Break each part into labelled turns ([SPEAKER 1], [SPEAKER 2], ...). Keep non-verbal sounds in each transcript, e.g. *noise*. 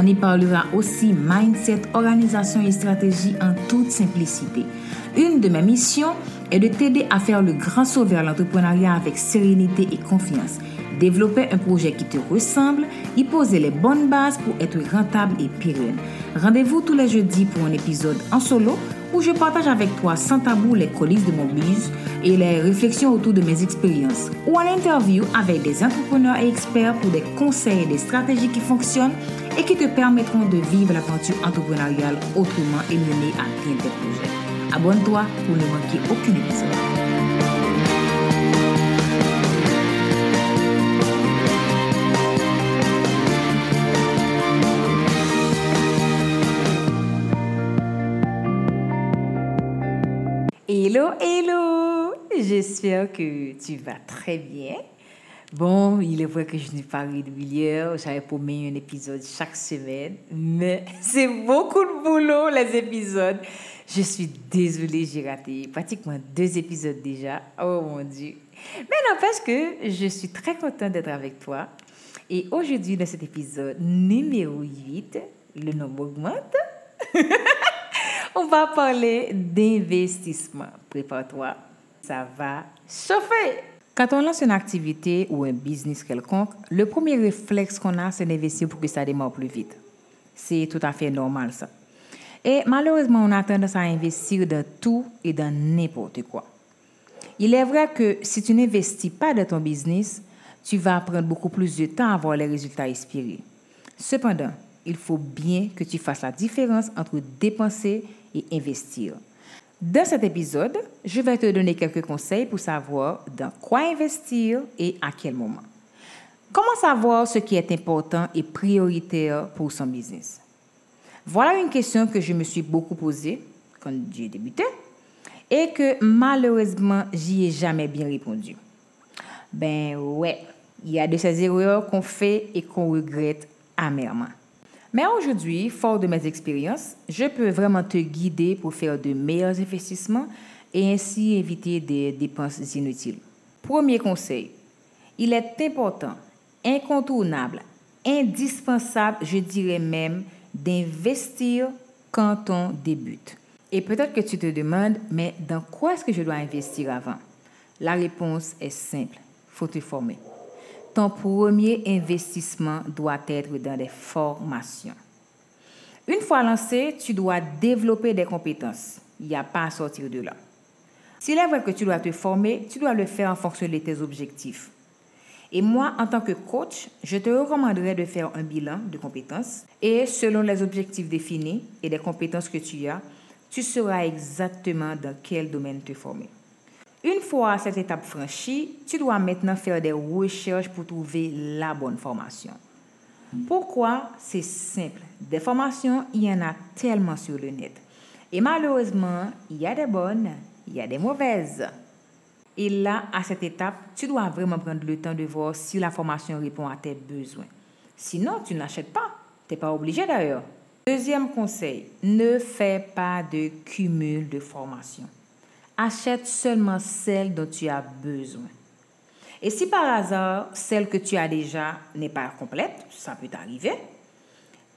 [SPEAKER 1] On y parlera aussi mindset, organisation et stratégie en toute simplicité. Une de mes missions est de t'aider à faire le grand saut vers l'entrepreneuriat avec sérénité et confiance. Développer un projet qui te ressemble, y poser les bonnes bases pour être rentable et pérenne. Rendez-vous tous les jeudis pour un épisode en solo où je partage avec toi sans tabou les coulisses de mon buzz et les réflexions autour de mes expériences. Ou en interview avec des entrepreneurs et experts pour des conseils et des stratégies qui fonctionnent et qui te permettront de vivre l'aventure entrepreneuriale autrement et mener à bien tes projets. Abonne-toi pour ne manquer aucun épisode. Hello, hello! J'espère que tu vas très bien. Bon, il est vrai que je n'ai pas régulière. J'avais promis un épisode chaque semaine, mais *laughs* c'est beaucoup de boulot, les épisodes. Je suis désolée, j'ai raté pratiquement deux épisodes déjà. Oh mon Dieu. Mais n'empêche que je suis très contente d'être avec toi. Et aujourd'hui, dans cet épisode numéro 8, le nombre augmente. *laughs* On va parler d'investissement. Prépare-toi, ça va chauffer. Quand on lance une activité ou un business quelconque, le premier réflexe qu'on a, c'est d'investir pour que ça démarre plus vite. C'est tout à fait normal, ça. Et malheureusement, on a tendance à investir dans tout et dans n'importe quoi. Il est vrai que si tu n'investis pas dans ton business, tu vas prendre beaucoup plus de temps à voir les résultats espérés. Cependant, il faut bien que tu fasses la différence entre dépenser et investir. Dans cet épisode, je vais te donner quelques conseils pour savoir dans quoi investir et à quel moment. Comment savoir ce qui est important et prioritaire pour son business? Voilà une question que je me suis beaucoup posée quand j'ai débuté et que malheureusement, j'y ai jamais bien répondu. Ben ouais, il y a de ces erreurs qu'on fait et qu'on regrette amèrement. Mais aujourd'hui, fort de mes expériences, je peux vraiment te guider pour faire de meilleurs investissements et ainsi éviter des dépenses inutiles. Premier conseil, il est important, incontournable, indispensable, je dirais même, d'investir quand on débute. Et peut-être que tu te demandes, mais dans quoi est-ce que je dois investir avant? La réponse est simple, faut te former ton premier investissement doit être dans des formations. Une fois lancé, tu dois développer des compétences. Il n'y a pas à sortir de là. S'il est vrai que tu dois te former, tu dois le faire en fonction de tes objectifs. Et moi, en tant que coach, je te recommanderais de faire un bilan de compétences et selon les objectifs définis et les compétences que tu as, tu sauras exactement dans quel domaine te former. Une fois cette étape franchie, tu dois maintenant faire des recherches pour trouver la bonne formation. Pourquoi? C'est simple. Des formations, il y en a tellement sur le net. Et malheureusement, il y a des bonnes, il y a des mauvaises. Et là, à cette étape, tu dois vraiment prendre le temps de voir si la formation répond à tes besoins. Sinon, tu n'achètes pas. Tu n'es pas obligé d'ailleurs. Deuxième conseil, ne fais pas de cumul de formation achète seulement celle dont tu as besoin. Et si par hasard, celle que tu as déjà n'est pas complète, ça peut arriver,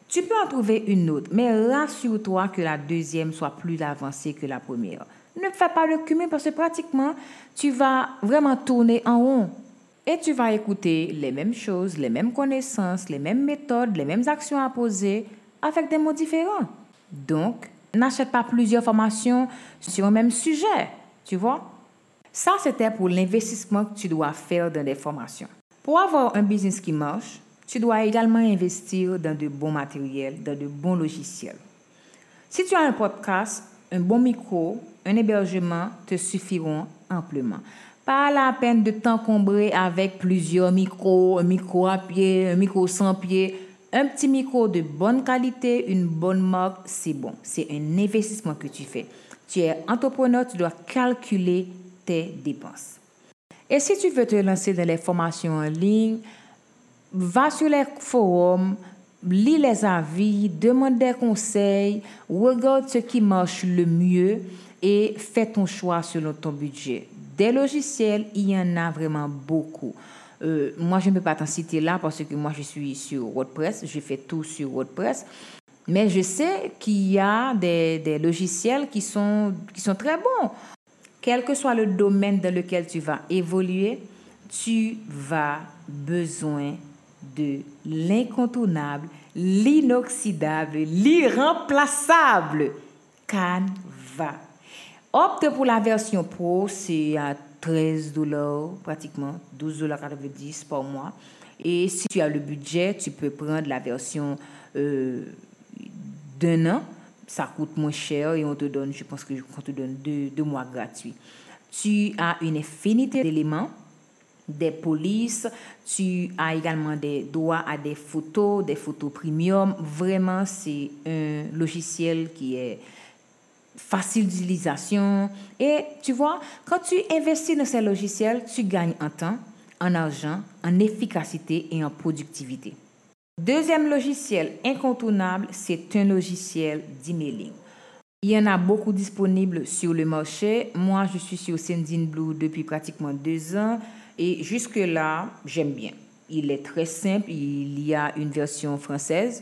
[SPEAKER 1] tu peux en trouver une autre, mais rassure-toi que la deuxième soit plus avancée que la première. Ne fais pas le cumul parce que pratiquement, tu vas vraiment tourner en rond. Et tu vas écouter les mêmes choses, les mêmes connaissances, les mêmes méthodes, les mêmes actions à poser avec des mots différents. Donc, N'achète pas plusieurs formations sur un même sujet, tu vois. Ça, c'était pour l'investissement que tu dois faire dans des formations. Pour avoir un business qui marche, tu dois également investir dans de bons matériels, dans de bons logiciels. Si tu as un podcast, un bon micro, un hébergement te suffiront amplement. Pas la peine de t'encombrer avec plusieurs micros, un micro à pied, un micro sans pied. Un petit micro de bonne qualité, une bonne marque, c'est bon. C'est un investissement que tu fais. Tu es entrepreneur, tu dois calculer tes dépenses. Et si tu veux te lancer dans les formations en ligne, va sur les forums, lis les avis, demande des conseils, regarde ce qui marche le mieux et fais ton choix selon ton budget. Des logiciels, il y en a vraiment beaucoup. Euh, moi, je ne peux pas t'en citer là parce que moi, je suis sur WordPress, je fais tout sur WordPress. Mais je sais qu'il y a des, logiciels qui sont, qui sont très bons. Quel que soit le domaine dans lequel tu vas évoluer, tu vas besoin de l'incontournable, l'inoxydable, l'irremplaçable Canva. Opte pour la version pro, c'est à 13 dollars, pratiquement 12 dollars 90 par mois. Et si tu as le budget, tu peux prendre la version euh, d'un an. Ça coûte moins cher et on te donne, je pense que on te donne deux, deux mois gratuits. Tu as une infinité d'éléments des polices, tu as également des droits à des photos, des photos premium. Vraiment, c'est un logiciel qui est facile d'utilisation. Et tu vois, quand tu investis dans ces logiciels, tu gagnes en temps, en argent, en efficacité et en productivité. Deuxième logiciel incontournable, c'est un logiciel d'emailing. Il y en a beaucoup disponibles sur le marché. Moi, je suis sur Sendinblue depuis pratiquement deux ans. Et jusque-là, j'aime bien. Il est très simple. Il y a une version française.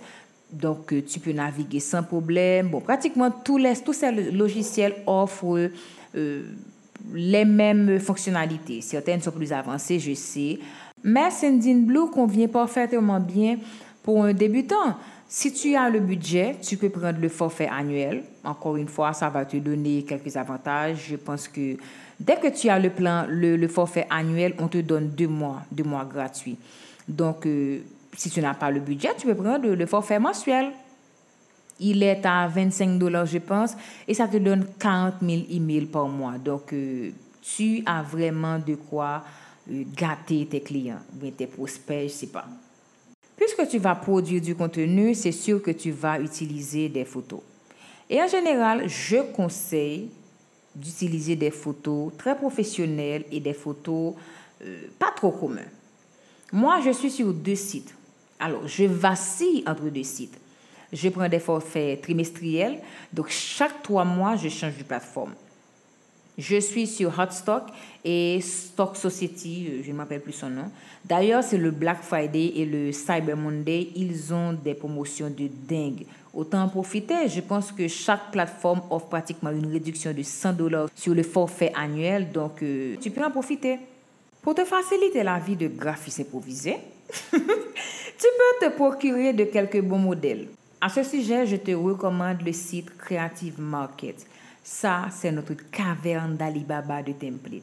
[SPEAKER 1] Donc, euh, tu peux naviguer sans problème. Bon, pratiquement tous, les, tous ces logiciels offrent euh, les mêmes fonctionnalités. Certaines sont plus avancées, je sais. Mais Sendinblue convient parfaitement bien pour un débutant. Si tu as le budget, tu peux prendre le forfait annuel. Encore une fois, ça va te donner quelques avantages. Je pense que Dès que tu as le plan, le, forfait annuel, on te donne deux mois, deux mois gratuits. Donc, euh, si tu n'as pas le budget, tu peux prendre le, forfait mensuel. Il est à 25 dollars, je pense, et ça te donne 40 000 emails par mois. Donc, euh, tu as vraiment de quoi euh, gâter tes clients, tes prospects, je ne sais pas. Puisque tu vas produire du contenu, c'est sûr que tu vas utiliser des photos. Et en général, je conseille d'utiliser des photos très professionnelles et des photos euh, pas trop communes. Moi, je suis sur deux sites. Alors, je vacille entre deux sites. Je prends des forfaits trimestriels. Donc, chaque trois mois, je change de plateforme. Je suis sur Hotstock et Stock Society, euh, je ne m'appelle plus son nom. D'ailleurs, c'est le Black Friday et le Cyber Monday. Ils ont des promotions de dingue. Autant en profiter. Je pense que chaque plateforme offre pratiquement une réduction de 100 dollars sur le forfait annuel. Donc, euh, tu peux en profiter. Pour te faciliter la vie de graphiste improvisé, *laughs* tu peux te procurer de quelques bons modèles. À ce sujet, je te recommande le site Creative Market. Ça, c'est notre caverne d'Alibaba de templates.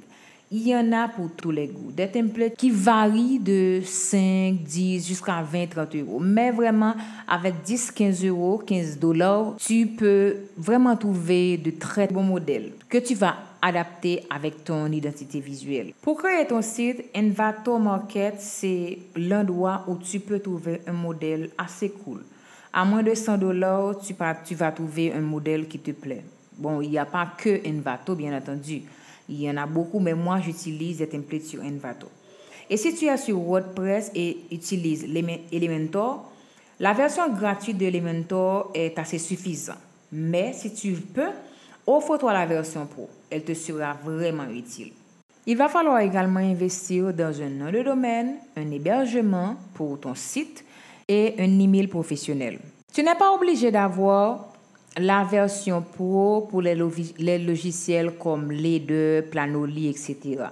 [SPEAKER 1] Il y en a pour tous les goûts. Des templates qui varient de 5, 10 jusqu'à 20, 30 euros. Mais vraiment, avec 10, 15 euros, 15 dollars, tu peux vraiment trouver de très bons modèles que tu vas adapter avec ton identité visuelle. Pour créer ton site, Envato Market, c'est l'endroit où tu peux trouver un modèle assez cool. À moins de 100 dollars, tu, vas trouver un modèle qui te plaît. Bon, il n'y a pas que Envato, bien entendu. Il y en a beaucoup, mais moi, j'utilise des templates sur Envato. Et si tu es sur WordPress et utilises Elementor, la version gratuite de Elementor est assez suffisante. Mais si tu peux, offre-toi la version pro. Elle te sera vraiment utile. Il va falloir également investir dans un nom de domaine, un hébergement pour ton site et un email professionnel. Tu n'es pas obligé d'avoir la version pro pour les, logiciels comme Leader, Planoly, etc.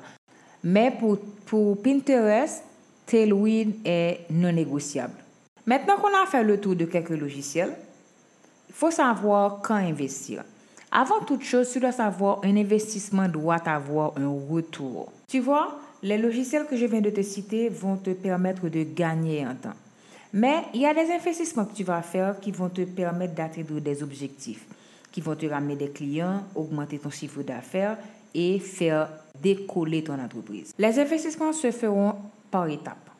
[SPEAKER 1] Mais pour, Pinterest, Tailwind est non négociable. Maintenant qu'on a fait le tour de quelques logiciels, il faut savoir quand investir. Avant toute chose, tu dois savoir un investissement doit avoir un retour. Tu vois, les logiciels que je viens de te citer vont te permettre de gagner en temps. Mais il y a des investissements que tu vas faire qui vont te permettre d'atteindre des objectifs, qui vont te ramener des clients, augmenter ton chiffre d'affaires et faire décoller ton entreprise. Les investissements se feront par étapes.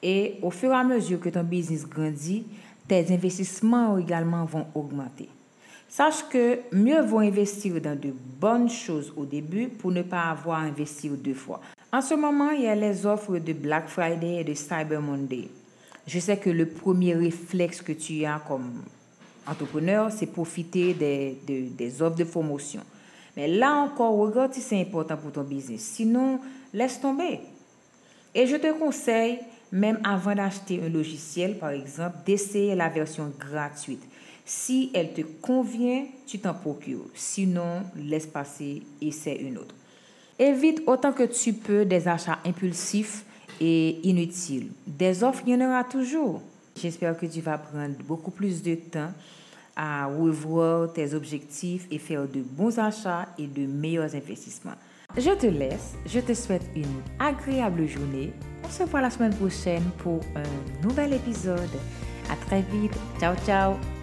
[SPEAKER 1] Et au fur et à mesure que ton business grandit, tes investissements également vont augmenter. Sache que mieux vaut investir dans de bonnes choses au début pour ne pas avoir à investir deux fois. En ce moment, il y a les offres de Black Friday et de Cyber Monday. Je sais que le premier réflexe que tu as comme entrepreneur, c'est profiter des, des offres de promotion. Mais là encore, regarde si c'est important pour ton business. Sinon, laisse tomber. Et je te conseille, même avant d'acheter un logiciel, par exemple, d'essayer la version gratuite. Si elle te convient, tu t'en procures. Sinon, laisse passer, essaie une autre. Évite autant que tu peux des achats impulsifs et inutiles. Des offres, il y en aura toujours. J'espère que tu vas prendre beaucoup plus de temps à revoir tes objectifs et faire de bons achats et de meilleurs investissements. Je te laisse, je te souhaite une agréable journée. On se voit la semaine prochaine pour un nouvel épisode. À très vite. Ciao, ciao.